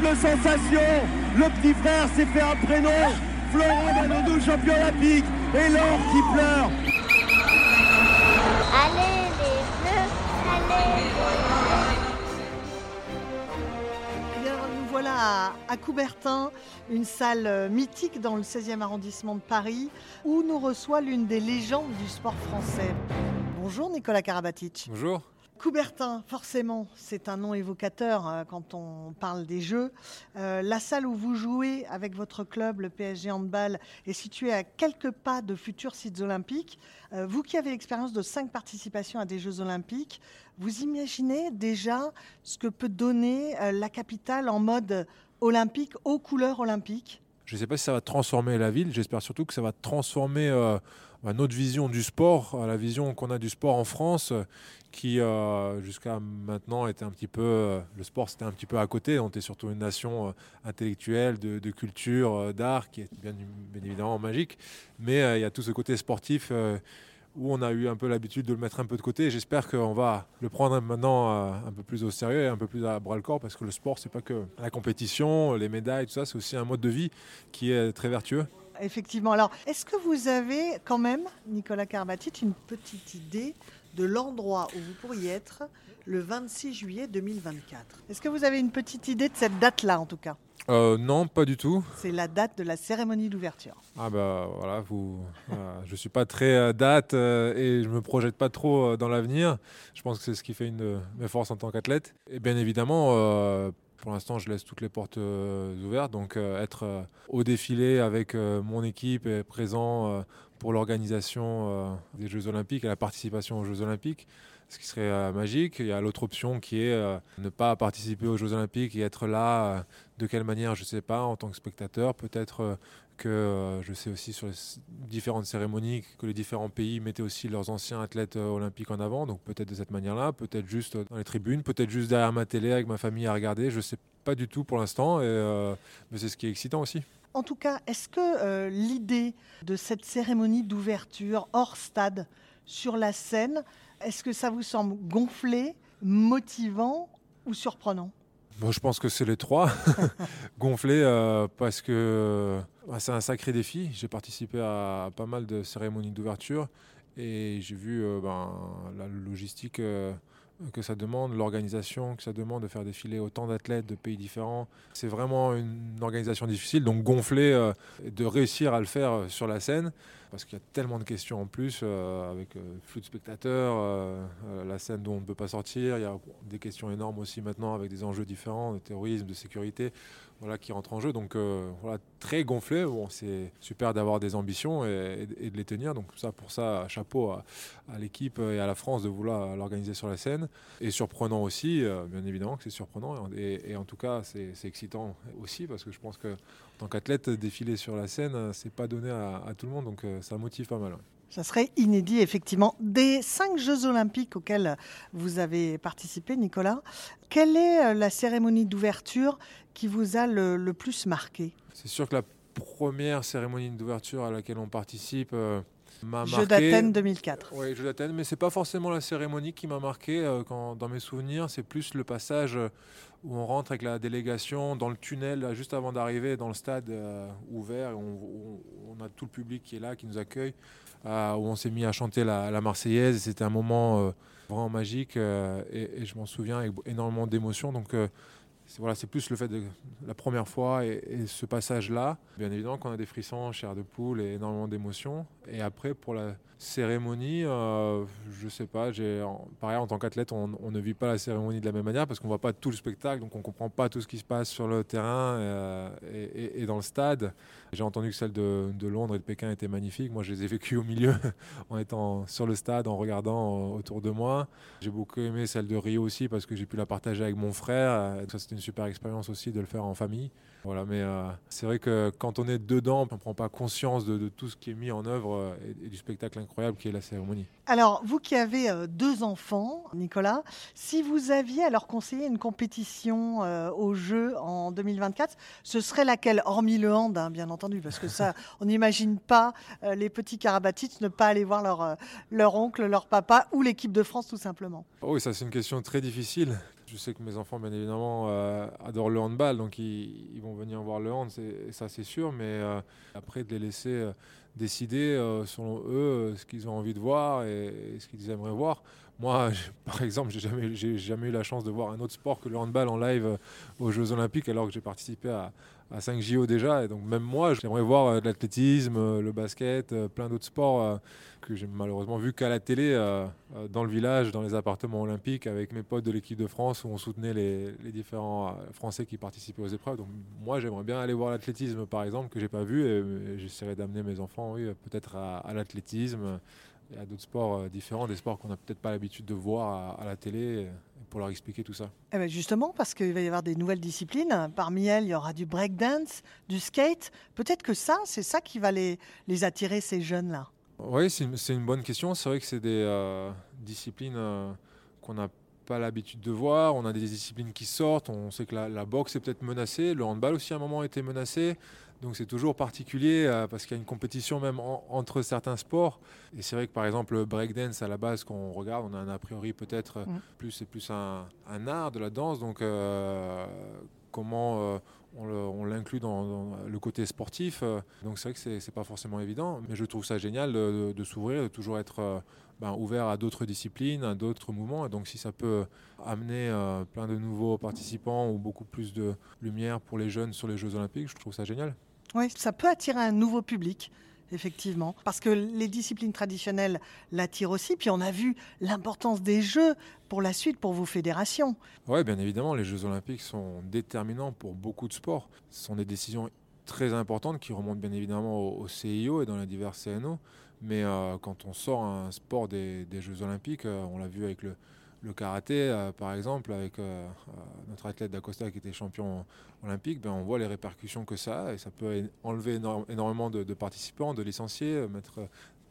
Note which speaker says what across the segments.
Speaker 1: Sensation Le petit frère s'est fait un prénom Florent Danodou, champion olympique Et l'or qui pleure
Speaker 2: Allez les bleus, allez les
Speaker 3: Eh bien, nous voilà à, Coubertin, une salle mythique dans le 16e arrondissement de Paris, où nous reçoit l'une des légendes du sport français. Bonjour Nicolas Karabatic.
Speaker 4: Bonjour.
Speaker 3: Coubertin, forcément, c'est un nom évocateur euh, quand on parle des Jeux. Euh, la salle où vous jouez avec votre club, le PSG Handball, est située à quelques pas de futurs sites olympiques. Euh, vous qui avez l'expérience de cinq participations à des Jeux olympiques, vous imaginez déjà ce que peut donner la capitale en mode olympique, aux couleurs olympiques?
Speaker 4: Je ne sais pas si ça va transformer la ville, j'espère surtout que ça va transformer euh, bah, notre vision du sport, euh, la vision qu'on a du sport en France, euh, qui jusqu'à maintenant était un petit peu, le sport c'était un petit peu à côté, on était surtout une nation intellectuelle, de, culture, d'art, qui est bien, évidemment magique, mais il y a tout ce côté sportif. Où on a eu un peu l'habitude de le mettre un peu de côté. J'espère qu'on va le prendre maintenant euh, un peu plus au sérieux et un peu plus à bras le corps parce que le sport, c'est pas que la compétition, les médailles, tout ça, c'est aussi un mode de vie qui est très vertueux.
Speaker 3: Effectivement. Alors, est-ce que vous avez quand même, Nicolas Karabatic, une petite idée de l'endroit où vous pourriez être le 26 juillet 2024 Est-ce que vous avez une petite idée de cette date-là, en tout cas?
Speaker 4: Euh, non, pas du tout.
Speaker 3: C'est la date de la cérémonie d'ouverture.
Speaker 4: Ah bah voilà, vous, voilà, je suis pas très euh, date euh, et je me projette pas trop euh, dans l'avenir. Je pense que c'est ce qui fait une de mes forces en tant qu'athlète. Et bien évidemment, euh, pour l'instant, je laisse toutes les portes euh, ouvertes. Donc euh, être euh, au défilé avec euh, mon équipe et présent euh, pour l'organisation euh, des Jeux Olympiques et la participation aux Jeux Olympiques, ce qui serait euh, magique. Il y a l'autre option qui est euh, ne pas participer aux Jeux Olympiques et être là. euh, de quelle manière, je ne sais pas, en tant que spectateur, peut-être que je sais aussi sur les différentes cérémonies que les différents pays mettaient aussi leurs anciens athlètes olympiques en avant. Donc peut-être de cette manière-là, peut-être juste dans les tribunes, peut-être juste derrière ma télé avec ma famille à regarder. Je ne sais pas du tout pour l'instant, mais c'est ce qui est excitant aussi.
Speaker 3: En tout cas, est-ce que l'idée de cette cérémonie d'ouverture hors stade sur la scène, est-ce que ça vous semble gonflé, motivant ou surprenant?
Speaker 4: Moi, je pense que c'est les trois. Gonflé euh, parce que bah, c'est un sacré défi. J'ai participé à, pas mal de cérémonies d'ouverture et j'ai vu euh, ben, la logistique euh, que ça demande, l'organisation que ça demande de faire défiler autant d'athlètes de pays différents. C'est vraiment une organisation difficile. Donc gonflé euh, de réussir à le faire euh, sur la scène parce qu'il y a tellement de questions en plus euh, avec euh, flux de spectateurs, la scène dont on ne peut pas sortir. Il y a des questions énormes aussi maintenant avec des enjeux différents de terrorisme, de sécurité, voilà, qui rentrent en jeu. Donc euh, voilà, très gonflé. Bon, c'est super d'avoir des ambitions et, de les tenir. Donc ça, pour ça, chapeau à, l'équipe et à la France de vouloir l'organiser sur la scène. Et surprenant aussi, euh, bien évidemment que c'est surprenant. Et, en tout cas, c'est excitant aussi parce que je pense que en tant qu'athlète, défiler sur la scène, c'est pas donné à, tout le monde. Donc euh, ça motive pas mal.
Speaker 3: Ça serait inédit, effectivement. Des cinq Jeux olympiques auxquels vous avez participé, Nicolas, quelle est euh, la cérémonie d'ouverture qui vous a le, le plus marqué?
Speaker 4: C'est sûr que la première cérémonie d'ouverture à laquelle on participe euh, m'a marqué.
Speaker 3: Jeux d'Athènes 2004.
Speaker 4: Oui, Jeux d'Athènes, mais c'est pas forcément la cérémonie qui m'a marqué. euh, quand, dans mes souvenirs, c'est plus le passage où on rentre avec la délégation dans le tunnel juste avant d'arriver dans le stade euh, ouvert. On, on- a tout le public qui est là, qui nous accueille, euh, où on s'est mis à chanter la, la Marseillaise. C'était un moment euh, vraiment magique et, je m'en souviens avec énormément d'émotion. Donc c'est voilà, c'est plus le fait de la première fois et, et ce passage-là. Bien évidemment qu'on a des frissons, chair de poule et énormément d'émotions. Et après, pour la cérémonie, euh, je sais pas, pareil, en tant qu'athlète, on, ne vit pas la cérémonie de la même manière parce qu'on voit pas tout le spectacle, donc on comprend pas tout ce qui se passe sur le terrain euh, et, dans le stade. J'ai entendu que celle de, Londres et de Pékin était magnifique. Moi, je les ai vécues au milieu, en étant sur le stade, en regardant euh, autour de moi. J'ai beaucoup aimé celle de Rio aussi parce que j'ai pu la partager avec mon frère. Ça, c'était une super expérience aussi de le faire en famille. Voilà, mais euh, c'est vrai que quand on est dedans, on ne prend pas conscience de tout ce qui est mis en œuvre euh, et, du spectacle incroyable qui est la cérémonie.
Speaker 3: Alors, vous qui avez euh, deux enfants, Nicolas, si vous aviez à leur conseiller une compétition euh, au jeu en 2024, ce serait laquelle? Hormis le hand, hein, bien entendu, parce que ça, on n'imagine pas euh, les petits Karabatic ne pas aller voir leur, leur oncle, leur papa ou l'équipe de France, tout simplement.
Speaker 4: Oh oui, ça c'est une question très difficile. Je sais que mes enfants, bien évidemment, euh, adorent le handball, donc ils, ils vont venir voir le hand, ça c'est sûr. Mais euh, après, de les laisser euh, décider, euh, selon eux, euh, ce qu'ils ont envie de voir et, et ce qu'ils aimeraient voir. Moi, par exemple, j'ai jamais, jamais eu la chance de voir un autre sport que le handball en live euh, aux Jeux Olympiques, alors que j'ai participé à, à 5 JO déjà. Et donc même moi, j'aimerais voir euh, l'athlétisme, euh, le basket, plein d'autres sports que j'ai malheureusement vu qu'à la télé, dans le village, dans les appartements olympiques, avec mes potes de l'équipe de France, où on soutenait les, différents Français qui participaient aux épreuves. Donc moi, j'aimerais bien aller voir l'athlétisme, par exemple, que j'ai pas vu, et, j'essaierai d'amener mes enfants, oui, peut-être à l'athlétisme et à d'autres sports euh, différents, des sports qu'on n'a peut-être pas l'habitude de voir à, à la télé, euh, pour leur expliquer tout ça.
Speaker 3: Eh ben, justement, parce qu'il va y avoir des nouvelles disciplines. Parmi elles, il y aura du breakdance, du skate. Peut-être que ça, c'est ça qui va les, les attirer, ces jeunes-là.
Speaker 4: Oui, c'est une, bonne question. C'est vrai que c'est des euh, disciplines euh, qu'on n'a pas l'habitude de voir. On a des disciplines qui sortent. On sait que la, la boxe est peut-être menacée. Le handball aussi à un moment a été menacé. Donc c'est toujours particulier euh, parce qu'il y a une compétition même en- entre certains sports. Et c'est vrai que par exemple le breakdance à la base quand on regarde, on a un a priori peut-être euh,
Speaker 3: Mm.
Speaker 4: plus c'est plus un, un art de la danse. Donc euh, comment euh, on l'inclut dans, dans le côté sportif. donc c'est vrai que c'est pas forcément évident, mais je trouve ça génial de, de- de s'ouvrir, de toujours être ben, ouvert à d'autres disciplines, à d'autres mouvements. Et donc si ça peut amener euh, plein de nouveaux participants ou beaucoup plus de lumière pour les jeunes sur les Jeux Olympiques, je trouve ça génial.
Speaker 3: Oui, ça peut attirer un nouveau public, effectivement, parce que les disciplines traditionnelles l'attirent aussi. Puis on a vu l'importance des Jeux pour la suite, pour vos fédérations.
Speaker 4: Oui, bien évidemment, les Jeux Olympiques sont déterminants pour beaucoup de sports. Ce sont des décisions très importantes qui remontent bien évidemment au, CIO et dans les divers CNO. Mais euh, quand on sort un sport des, Jeux Olympiques, euh, on l'a vu avec le, karaté, euh, par exemple, avec notre athlète d'Acosta qui était champion olympique, ben, on voit les répercussions que ça a et ça peut enlever énormément de, participants, de licenciés, mettre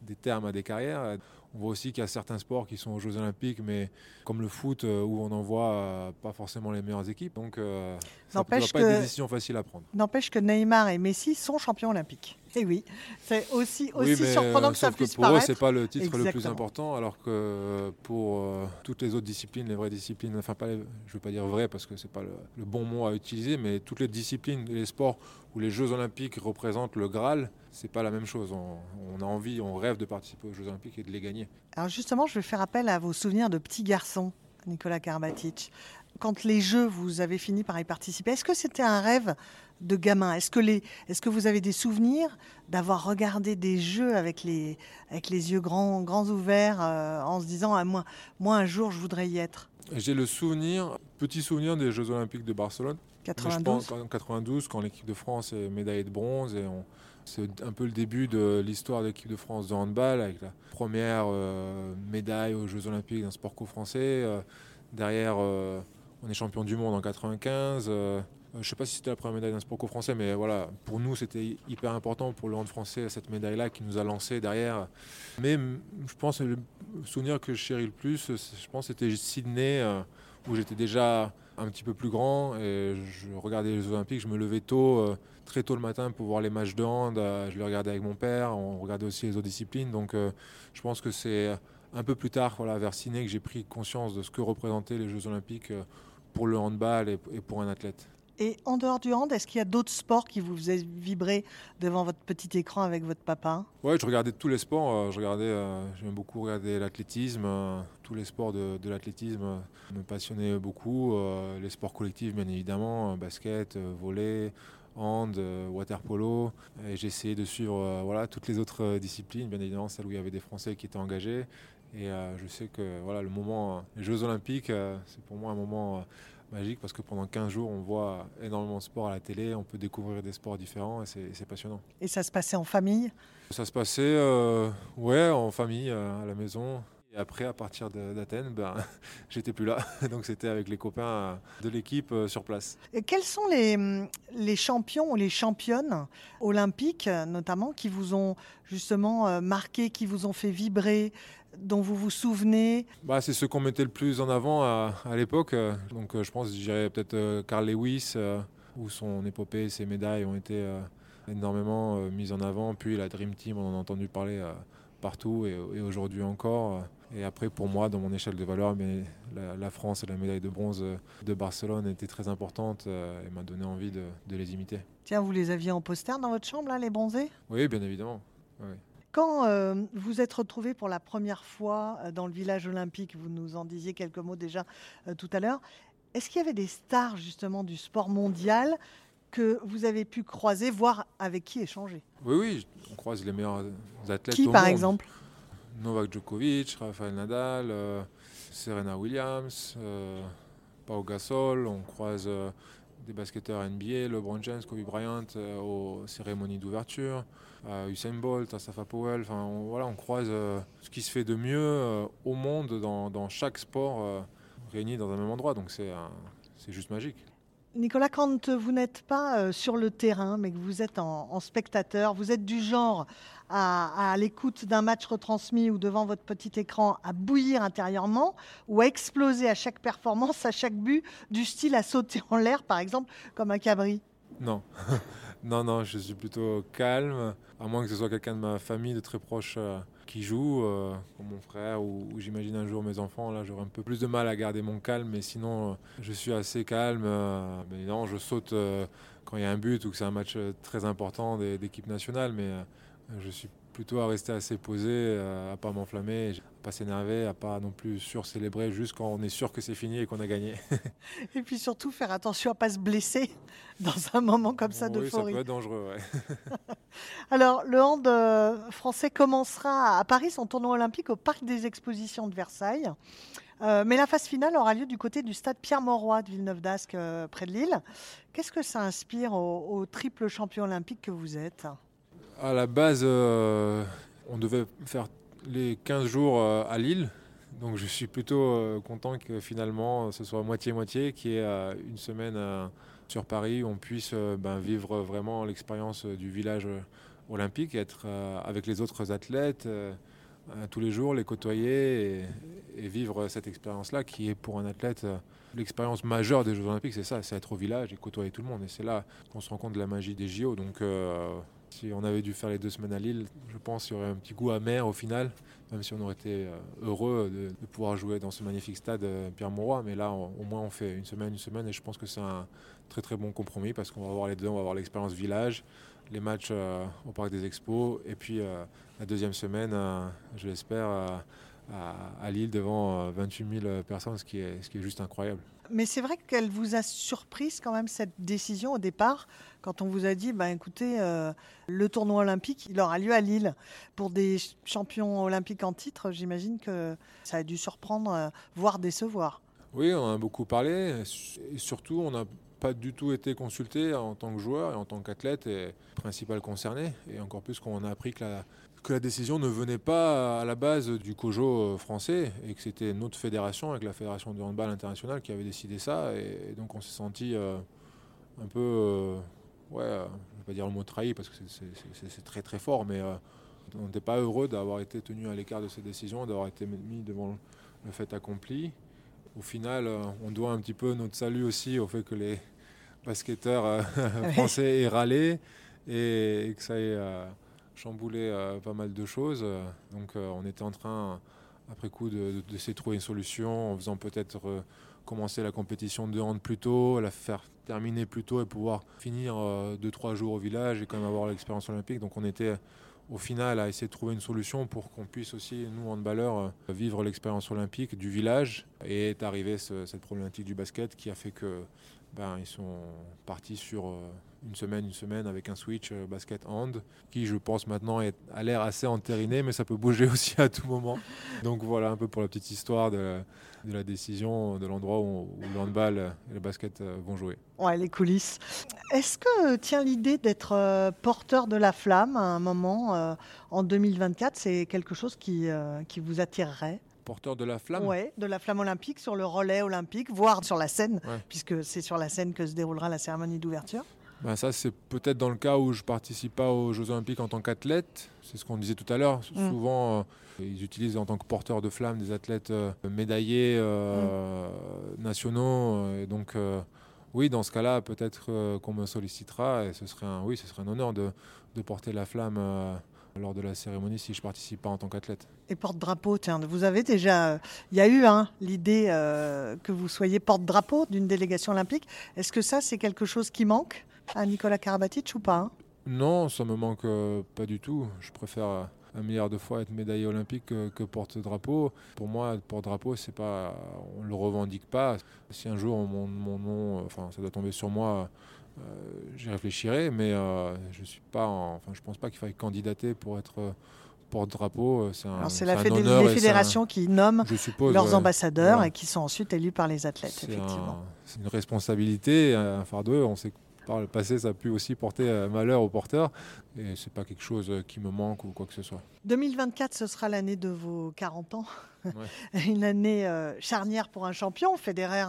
Speaker 4: des termes à des carrières. On voit aussi qu'il y a certains sports qui sont aux Jeux Olympiques, mais comme le foot, euh, où on envoie euh, pas forcément les meilleures équipes. Donc, euh, ça ne doit pas être des décisions faciles à prendre.
Speaker 3: N'empêche que Neymar et Messi sont champions olympiques. Et oui, c'est aussi, aussi
Speaker 4: oui,
Speaker 3: surprenant
Speaker 4: euh,
Speaker 3: que ça
Speaker 4: sauf
Speaker 3: puisse
Speaker 4: pour eux, c'est pas le titre le plus important, alors que euh, pour euh, toutes les autres disciplines, les vraies disciplines, enfin pas, les- je veux pas dire vrai parce que c'est pas le, le bon mot à utiliser, mais toutes les disciplines, les sports où les Jeux Olympiques représentent le Graal, c'est pas la même chose. On, on a envie, on rêve de participer aux Jeux Olympiques et de les gagner.
Speaker 3: Alors justement, je vais faire appel à vos souvenirs de petit garçon, Nicolas Karbatic. Quand les Jeux, vous avez fini par y participer, est-ce que c'était un rêve de gamin? Est-ce que, les, est-ce que vous avez des souvenirs d'avoir regardé des Jeux avec les, avec les yeux grands, grands ouverts euh, en se disant ah, moi, moi, un jour, je voudrais y être?
Speaker 4: J'ai le souvenir, petit souvenir des Jeux Olympiques de Barcelone. Je
Speaker 3: 92
Speaker 4: pense en 92, quand l'équipe de France est médaillée de bronze, et on- c'est un peu le début de l'histoire de l'équipe de France de handball, avec la première euh, médaille aux Jeux Olympiques d'un sport co-français. Euh, derrière, euh, on est champion du monde en 95. euh, je ne sais pas si c'était la première médaille d'un sport co-français, mais voilà, pour nous, c'était hyper important pour le hand français, cette médaille-là qui nous a lancé derrière. Mais je pense que le souvenir que je chéris le plus, je pense, c'était Sydney, où j'étais déjà un petit peu plus grand et je regardais les Jeux Olympiques, je me levais tôt, euh, très tôt le matin pour voir les matchs de hand, euh, je les regardais avec mon père, on regardait aussi les autres disciplines, donc euh, je pense que c'est un peu plus tard, voilà, vers Sydney, que j'ai pris conscience de ce que représentaient les Jeux Olympiques pour le handball et pour un athlète.
Speaker 3: Et en dehors du hand, est-ce qu'il y a d'autres sports qui vous faisaient vibrer devant votre petit écran avec votre papa?
Speaker 4: Ouais, je regardais tous les sports. euh, Je regardais, euh, j'aimais beaucoup regarder l'athlétisme. euh, Tous les sports de, l'athlétisme me passionnaient beaucoup. Les sports collectifs, bien évidemment, basket, volley, hand, water polo. Et j'ai essayé de suivre voilà, toutes les autres disciplines, bien évidemment, celles où il y avait des Français qui étaient engagés. Et je sais que voilà, le moment, les Jeux Olympiques, c'est pour moi un moment magique parce que pendant 15 jours, on voit énormément de sports à la télé, on peut découvrir des sports différents et c'est passionnant.
Speaker 3: Et ça se passait en famille?
Speaker 4: Ça se passait euh, ouais, en famille, euh, à la maison. Et après, à partir d'Athènes, ben, j'étais plus là. Donc c'était avec les copains euh, de l'équipe sur place.
Speaker 3: Et quels sont les, hum, les champions ou les championnes olympiques, notamment, qui vous ont justement marqué, qui vous ont fait vibrer, dont vous vous souvenez
Speaker 4: Bah, c'est ceux qu'on mettait le plus en avant à, à l'époque. euh, Donc euh, je pense, je dirais peut-être euh, Carl Lewis, où son épopée, ses médailles ont été énormément mises en avant. Puis la Dream Team, on en a entendu parler partout et, et aujourd'hui encore. Et après, pour moi, dans mon échelle de valeur, mais la, la France et la médaille de bronze de Barcelone étaient très importantes et m'a donné envie de, de les imiter.
Speaker 3: Tiens, vous les aviez en poster dans votre chambre, là, les bronzés?
Speaker 4: Oui, bien évidemment.
Speaker 3: Quand euh, vous êtes retrouvé pour la première fois euh, dans le village olympique, vous nous en disiez quelques mots déjà euh, tout à l'heure, est-ce qu'il y avait des stars justement du sport mondial que vous avez pu croiser, voire avec qui échanger?
Speaker 4: Oui, oui, on croise les meilleurs athlètes
Speaker 3: Qui
Speaker 4: au
Speaker 3: par
Speaker 4: monde.
Speaker 3: exemple?
Speaker 4: Novak Djokovic, Rafael Nadal, euh, Serena Williams, Pau Gasol. On croise des basketteurs NBA, LeBron James, Kobe Bryant euh, aux cérémonies d'ouverture, euh, Usain Bolt, Asafa Powell. Enfin, on, voilà, on croise euh, ce qui se fait de mieux euh, au monde dans, dans chaque sport euh, réuni dans un même endroit. Donc c'est juste magique.
Speaker 3: Nicolas, quand vous n'êtes pas sur le terrain, mais que vous êtes en spectateur, vous êtes du genre à, l'écoute d'un match retransmis ou devant votre petit écran à bouillir intérieurement ou à exploser à chaque performance, à chaque but, du style à sauter en l'air, par exemple, comme un cabri
Speaker 4: Non. non, non, je suis plutôt calme, à moins que ce soit quelqu'un de ma famille, de très proche, euh, qui joue, euh, comme mon frère, ou, j'imagine un jour mes enfants. Là, j'aurai un peu plus de mal à garder mon calme, mais sinon, euh, je suis assez calme. mais non, je saute quand il y a un but ou que c'est un match très important d'équipe nationale, mais je suis plutôt à rester assez posé, euh, à pas m'enflammer, à pas s'énerver, à pas non plus sur-célébrer juste quand on est sûr que c'est fini et qu'on a gagné.
Speaker 3: Et puis surtout faire attention à pas se blesser dans un moment comme ça
Speaker 4: oui, ça
Speaker 3: d'euphorie.
Speaker 4: peut être dangereux, ouais.
Speaker 3: Alors, le hand euh, français commencera à Paris son tournoi olympique au Parc des Expositions de Versailles. Euh, mais la phase finale aura lieu du côté du stade Pierre-Mauroy de Villeneuve-d'Ascq, euh, près de Lille. Qu'est-ce que ça inspire au, au triple champion olympique que vous êtes?
Speaker 4: À la base, euh, on devait faire les 15 jours euh, à Lille. Donc je suis plutôt euh, content que finalement ce soit moitié-moitié, qu'il y ait une semaine sur Paris où on puisse ben, vivre vraiment l'expérience du village olympique, être avec les autres athlètes tous les jours, les côtoyer et, vivre cette expérience-là qui est pour un athlète l'expérience majeure des Jeux olympiques, c'est ça, c'est être au village et côtoyer tout le monde. Et c'est là qu'on se rend compte de la magie des JO. Si on avait dû faire les deux semaines à Lille, je pense qu'il y aurait un petit goût amer au final, même si on aurait été euh, heureux de, pouvoir jouer dans ce magnifique stade euh, Pierre-Mauroy. Mais là, au moins, on fait une semaine, une semaine, et je pense que c'est un très très bon compromis parce qu'on va avoir les deux, on va avoir l'expérience village, les matchs euh, au Parc des Expos, et puis la deuxième semaine, je l'espère, à, à Lille devant euh, 28 000 personnes, ce qui est, ce qui est juste incroyable.
Speaker 3: Mais c'est vrai qu'elle vous a surprise quand même cette décision au départ, quand on vous a dit, bah, écoutez, euh, le tournoi olympique, il aura lieu à Lille. Pour des ch- champions olympiques en titre, j'imagine que ça a dû surprendre, euh, voire décevoir.
Speaker 4: Oui, on a beaucoup parlé, et surtout, on n'a pas du tout été consulté en tant que joueur et en tant qu'athlète et principal concerné. Et encore plus qu'on a appris que la, que la décision ne venait pas à la base du COJO français et que c'était notre fédération, avec la Fédération du handball international, qui avait décidé ça. Et, donc on s'est senti euh, un peu, euh, ouais, euh, je ne vais pas dire le mot trahi parce que c'est- très très fort, mais euh, on n'était pas heureux d'avoir été tenu à l'écart de ces décisions, d'avoir été mis devant le fait accompli au final, euh, on doit un petit peu notre salut aussi au fait que les basketteurs euh, français aient râlé et, que ça ait euh, chamboulé euh, pas mal de choses. Donc euh, on était en train, après coup, de, de- trouver une solution en faisant peut-être euh, commencer la compétition de hand plus tôt, la faire terminer plus tôt et pouvoir finir 2-3 jours au village et quand même avoir l'expérience olympique. Donc on était au final à essayer de trouver une solution pour qu'on puisse aussi, nous, handballeurs, vivre l'expérience olympique du village. Et est arrivée cette problématique du basket qui a fait que ben, ils sont partis sur euh, une semaine, une semaine avec un switch euh, basket hand qui, je pense, maintenant est, a l'air assez entériné, mais ça peut bouger aussi à tout moment. Donc voilà un peu pour la petite histoire de, la décision de l'endroit où, le handball et le basket euh, vont jouer.
Speaker 3: Ouais, les coulisses. Est-ce que, tiens, l'idée d'être porteur de la flamme à un moment en 2024, c'est quelque chose qui, qui vous attirerait?
Speaker 4: Porteur de la flamme
Speaker 3: Oui, de la flamme olympique sur le relais olympique, voire sur la scène, puisque c'est sur la scène que se déroulera la cérémonie d'ouverture.
Speaker 4: Ben ça, c'est peut-être dans le cas où je ne participe pas aux Jeux Olympiques en tant qu'athlète. C'est ce qu'on disait tout à l'heure. Mm. Souvent, euh, ils utilisent en tant que porteur de flamme des athlètes euh, médaillés euh, mm. nationaux. Et donc, oui, dans ce cas-là, peut-être qu'on me sollicitera. Et ce serait un, oui, ce serait un honneur de, de porter la flamme lors de la cérémonie si je participe pas en tant qu'athlète.
Speaker 3: Et porte-drapeau, tiens, vous avez déjà, il y a eu hein, l'idée euh, que vous soyez porte-drapeau d'une délégation olympique. Est-ce que ça, c'est quelque chose qui manque à Nicolas Karabatic ou pas hein?
Speaker 4: Non, ça me manque euh, pas du tout. Je préfère euh, un milliard de fois être médaillé olympique que, porte-drapeau. Pour moi, porte-drapeau, c'est pas, on le revendique pas. Si un jour mon, mon nom, enfin, ça doit tomber sur moi euh, j'y réfléchirai, mais euh, je suis pas, enfin, je pense pas qu'il faille candidater pour être euh, porte-drapeau.
Speaker 3: C'est la les fédérations qui nomment leurs ambassadeurs et qui sont ensuite élus par les athlètes.
Speaker 4: C'est une responsabilité, un fardeau. On sait que par le passé, ça a pu aussi porter malheur aux porteurs. Et c'est pas quelque chose qui me manque ou quoi que ce soit.
Speaker 3: 2024, ce sera l'année de vos 40 ans. Une année charnière pour un champion. Federer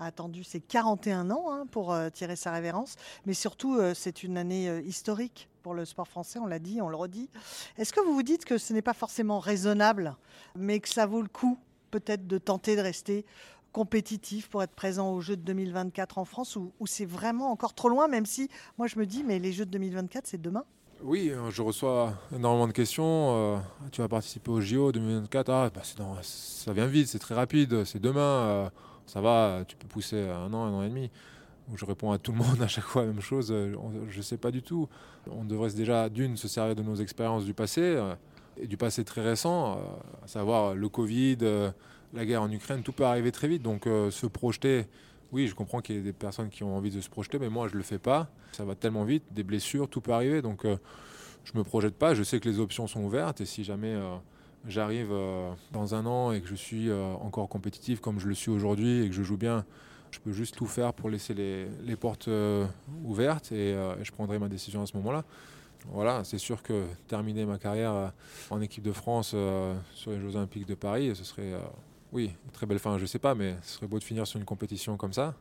Speaker 3: a attendu ses 41 ans hein, pour euh, tirer sa révérence. Mais surtout, euh, c'est une année euh, historique pour le sport français, on l'a dit, on le redit. Est-ce que vous vous dites que ce n'est pas forcément raisonnable, mais que ça vaut le coup peut-être de tenter de rester compétitif pour être présent aux Jeux de 2024 en France ou, c'est vraiment encore trop loin, même si moi je me dis, mais les Jeux de 2024, c'est demain
Speaker 4: oui, je reçois énormément de questions. tu vas participer aux JO 2024 ah, bah, Ça vient vite, c'est très rapide, c'est demain ça va, tu peux pousser un an, un an et demi. je réponds à tout le monde à chaque fois la même chose. Euh, je ne sais pas du tout. On devrait déjà, d'une, se servir de nos expériences du passé, euh, et du passé très récent, euh, à savoir le Covid, la guerre en Ukraine, tout peut arriver très vite. Donc se projeter, oui, je comprends qu'il y ait des personnes qui ont envie de se projeter, mais moi, je ne le fais pas. Ça va tellement vite, des blessures, tout peut arriver. Donc je ne me projette pas. Je sais que les options sont ouvertes, et si jamais j'arrive euh, dans un an et que je suis euh, encore compétitif comme je le suis aujourd'hui et que je joue bien, je peux juste tout faire pour laisser les, portes euh, ouvertes et, je prendrai ma décision à ce moment-là. Voilà, c'est sûr que terminer ma carrière en équipe de France sur les Jeux Olympiques de Paris, ce serait, oui, très belle fin, je ne sais pas, mais ce serait beau de finir sur une compétition comme ça.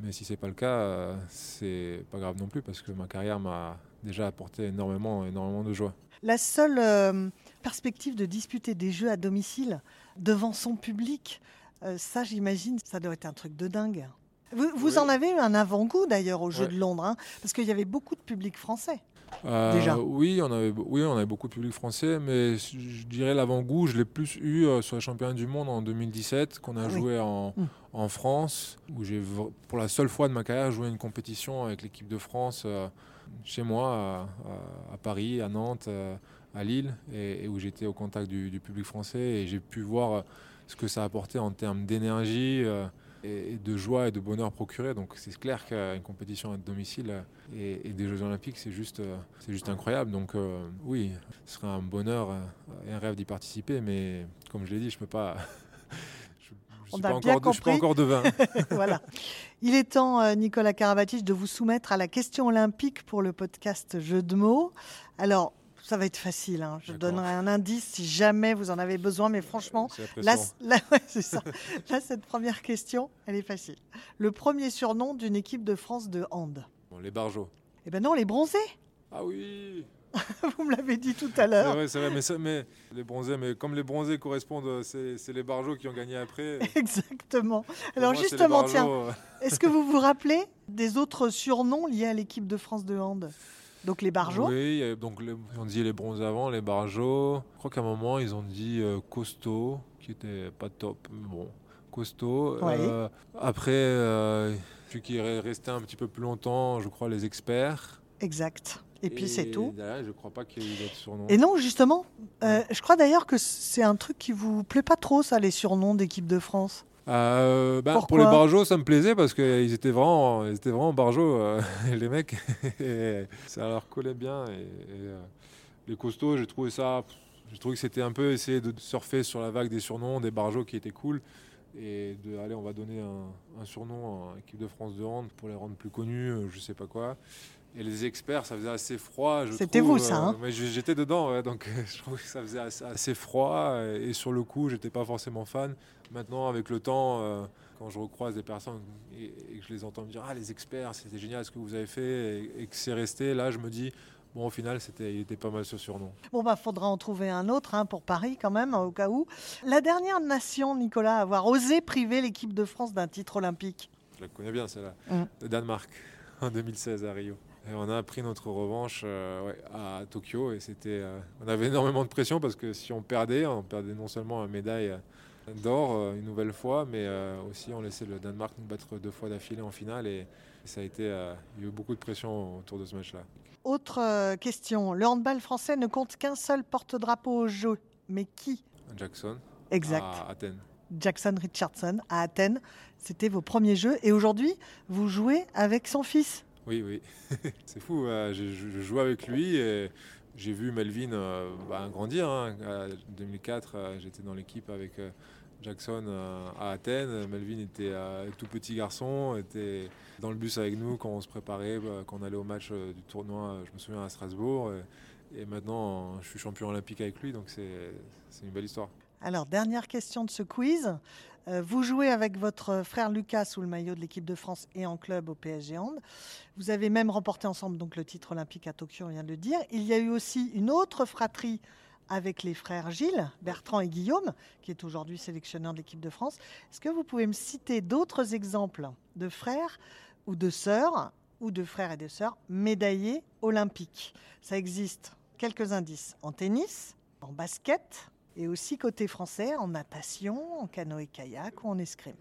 Speaker 4: Mais si c'est pas le cas, c'est pas grave non plus parce que ma carrière m'a déjà apporté énormément, énormément de joie.
Speaker 3: La seule perspective de disputer des jeux à domicile devant son public, euh, ça j'imagine, ça doit être un truc de dingue. Vous, en avez eu un avant-goût d'ailleurs aux Jeux de Londres, hein, parce qu'il y avait beaucoup de public français. Euh, déjà.
Speaker 4: Oui, on avait, oui, on avait beaucoup de public français, mais je dirais l'avant-goût, je l'ai plus eu euh, sur les championnats du monde en 2017, qu'on a joué en, mm. en, France, où j'ai pour la seule fois de ma carrière joué une compétition avec l'équipe de France chez moi, à, à, Paris, à Nantes, à Lille et, où j'étais au contact du, public français et j'ai pu voir euh, ce que ça apportait en termes d'énergie euh, et, de joie et de bonheur procuré. Donc c'est clair qu'une compétition à domicile euh, et, des Jeux Olympiques, c'est juste, c'est juste incroyable. Donc oui, ce serait un bonheur et un rêve d'y participer, mais comme je l'ai dit, je peux pas. Je ne suis, pas encore devin.
Speaker 3: voilà. Il est temps, Nicolas Karabatic, de vous soumettre à la question olympique pour le podcast Jeux de mots. Alors, ça va être facile. Hein. Je donnerai un indice si jamais vous en avez besoin. Mais franchement, là, ça. là, cette première question, elle est facile. Le premier surnom d'une équipe de France de hand
Speaker 4: Les Barjots.
Speaker 3: Eh ben non, les Bronzés.
Speaker 4: Ah oui
Speaker 3: Vous me l'avez dit tout à l'heure.
Speaker 4: C'est vrai, c'est vrai. Mais, les bronzés, mais comme les bronzés correspondent, c'est les barjots qui ont gagné après.
Speaker 3: Exactement. Alors justement, tiens, est-ce que vous vous rappelez des autres surnoms liés à l'équipe de France de hand? Donc les barjots
Speaker 4: Oui, donc on dit les bronzes avant, les barjots. Je crois qu'à un moment, ils ont dit euh, costaud, qui était pas top. Bon, costaud.
Speaker 3: Ouais.
Speaker 4: Euh, après, euh, celui qui est resté un petit peu plus longtemps, je crois, les experts.
Speaker 3: Exact. Et puis c'est tout.
Speaker 4: je crois pas qu'il y ait d'autres surnoms.
Speaker 3: Et non, justement, euh, je crois d'ailleurs que c'est un truc qui vous plaît pas trop, ça, les surnoms d'équipe de France?
Speaker 4: Euh, bah, pour les barjots, ça me plaisait parce qu'ils étaient vraiment, ils étaient vraiment barjots, euh, les mecs. Et ça leur collait bien. Et, et, euh, les costauds, j'ai trouvé ça. J'ai trouvé que c'était un peu essayer de surfer sur la vague des surnoms, des barjots qui étaient cool. Et de, allez, on va donner un, un surnom à l'équipe de France de hand pour les rendre plus connus, je sais pas quoi. Et les experts, ça faisait assez froid.
Speaker 3: C'était vous, ça, hein
Speaker 4: euh, mais j'- J'étais dedans, donc je trouve que ça faisait assez, froid. Et sur le coup, j'étais pas forcément fan. Maintenant, avec le temps, euh, quand je recroise des personnes et, que je les entends me dire Ah, les experts, c'était génial ce que vous avez fait, et, que c'est resté, là, je me dis Bon, au final, c'était, il était pas mal ce surnom.
Speaker 3: Bon, bah, faudra en trouver un autre hein, pour Paris quand même, au cas où. La dernière nation, Nicolas, à avoir osé priver l'équipe de France d'un titre olympique.
Speaker 4: Je la connais bien, celle-là.
Speaker 3: Mm.
Speaker 4: Le Danemark, en 2016 à Rio. Et on a pris notre revanche euh, ouais, à Tokyo et c'était, euh, on avait énormément de pression parce que si on perdait, on perdait non seulement une médaille euh, d'or une nouvelle fois, mais aussi on laissait le Danemark nous battre deux fois d'affilée en finale et, ça a été, il y a eu beaucoup de pression autour de ce match-là.
Speaker 3: Autre question. Le handball français ne compte qu'un seul porte-drapeau au jeu. Mais qui?
Speaker 4: Jackson
Speaker 3: Exact.
Speaker 4: à Athènes.
Speaker 3: Jackson Richardson à Athènes. C'était vos premiers jeux. Et aujourd'hui, vous jouez avec son fils.
Speaker 4: Oui, oui. c'est fou. j'ai- je, je jouais avec lui et j'ai vu Melvin euh, bah, grandir. hein. En 2004, euh, j'étais dans l'équipe avec euh, Jackson à Athènes. Melvin était tout petit garçon, était dans le bus avec nous quand on se préparait, bah, quand on allait au match du tournoi, je me souviens à Strasbourg. Et, et maintenant, je suis champion olympique avec lui, donc c'est une belle histoire.
Speaker 3: Alors, dernière question de ce quiz. Euh, vous jouez avec votre frère Lucas sous le maillot de l'équipe de France et en club au PSG Hand. Vous avez même remporté ensemble donc le titre olympique à Tokyo, on vient de le dire. Il y a eu aussi une autre fratrie avec les frères Gilles, Bertrand et Guillaume, qui est aujourd'hui sélectionneur de l'équipe de France. Est-ce que vous pouvez me citer d'autres exemples de frères ou de sœurs ou de frères et de sœurs médaillés olympiques? Ça existe. Quelques indices en tennis, en basket, et aussi côté français en natation, en canoë-kayak ou en escrime.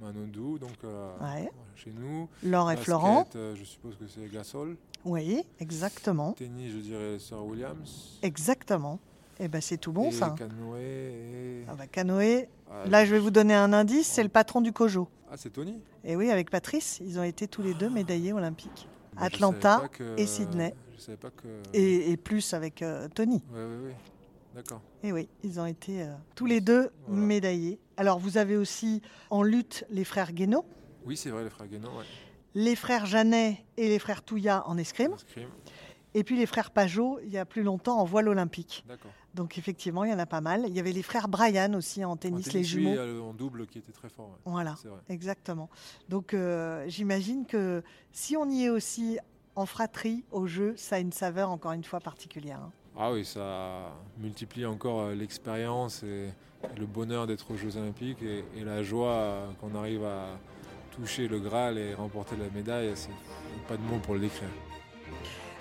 Speaker 4: Manodou, donc euh,
Speaker 3: Ouais.
Speaker 4: chez nous.
Speaker 3: Laure et
Speaker 4: Basket,
Speaker 3: Florent,
Speaker 4: euh, je suppose que c'est Gasol.
Speaker 3: oui, exactement,
Speaker 4: Tennis, je dirais Sir Williams.
Speaker 3: exactement. Et ben c'est tout bon
Speaker 4: et
Speaker 3: ça.
Speaker 4: Canoë et...
Speaker 3: Ah bah, canoë,
Speaker 4: Ah,
Speaker 3: là je vais vous donner un indice, c'est le patron du Kojo.
Speaker 4: Ah, c'est Tony?
Speaker 3: Et oui, avec Patrice, ils ont été tous les deux médaillés olympiques.
Speaker 4: Je
Speaker 3: Atlanta
Speaker 4: que-
Speaker 3: et Sydney.
Speaker 4: Je savais pas que...
Speaker 3: Et, et plus avec euh, Tony.
Speaker 4: Ouais, ouais, ouais. D'accord.
Speaker 3: Et oui, ils ont été euh, tous les deux
Speaker 4: Voilà.
Speaker 3: médaillés. Alors vous avez aussi en lutte les frères Guénaud,
Speaker 4: Oui, c'est vrai, les frères ouais.
Speaker 3: les frères Jeannet et les frères Touillat en escrime.
Speaker 4: Escrime.
Speaker 3: Et puis les frères Pajot, il y a plus longtemps, en voile olympique.
Speaker 4: D'accord.
Speaker 3: Donc effectivement, il y en a pas mal. Il y avait les frères Bryan aussi en
Speaker 4: En
Speaker 3: tennis, les
Speaker 4: oui,
Speaker 3: jumeaux.
Speaker 4: euh, en double qui était très fort. ouais.
Speaker 3: Voilà,
Speaker 4: vrai.
Speaker 3: exactement. Donc euh, j'imagine que si on y est aussi en fratrie au jeu, ça a une saveur encore une fois particulière. hein.
Speaker 4: Ah oui, ça multiplie encore euh, l'expérience et, le bonheur d'être aux Jeux Olympiques et, et la joie euh, qu'on arrive à toucher le Graal et remporter la médaille. C'est pas de mots pour le décrire.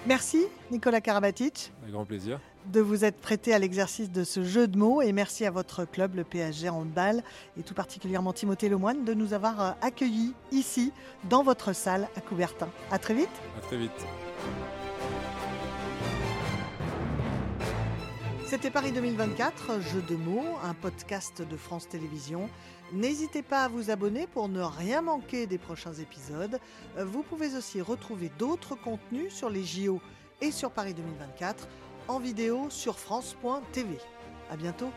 Speaker 3: Merci Nicolas Karabatic
Speaker 4: Avec grand plaisir.
Speaker 3: de vous être prêté à l'exercice de ce jeu de mots et merci à votre club, le PSG Handball, et tout particulièrement Timothée Lemoine, de nous avoir euh, accueillis ici, dans votre salle à Coubertin. À très vite.
Speaker 4: À très vite.
Speaker 3: C'était Paris 2024, Jeu de mots, un podcast de France Télévisions. N'hésitez pas à vous abonner pour ne rien manquer des prochains épisodes. Euh, Vous pouvez aussi retrouver d'autres contenus sur les JO et sur Paris 2024 en vidéo sur France.tv. À bientôt.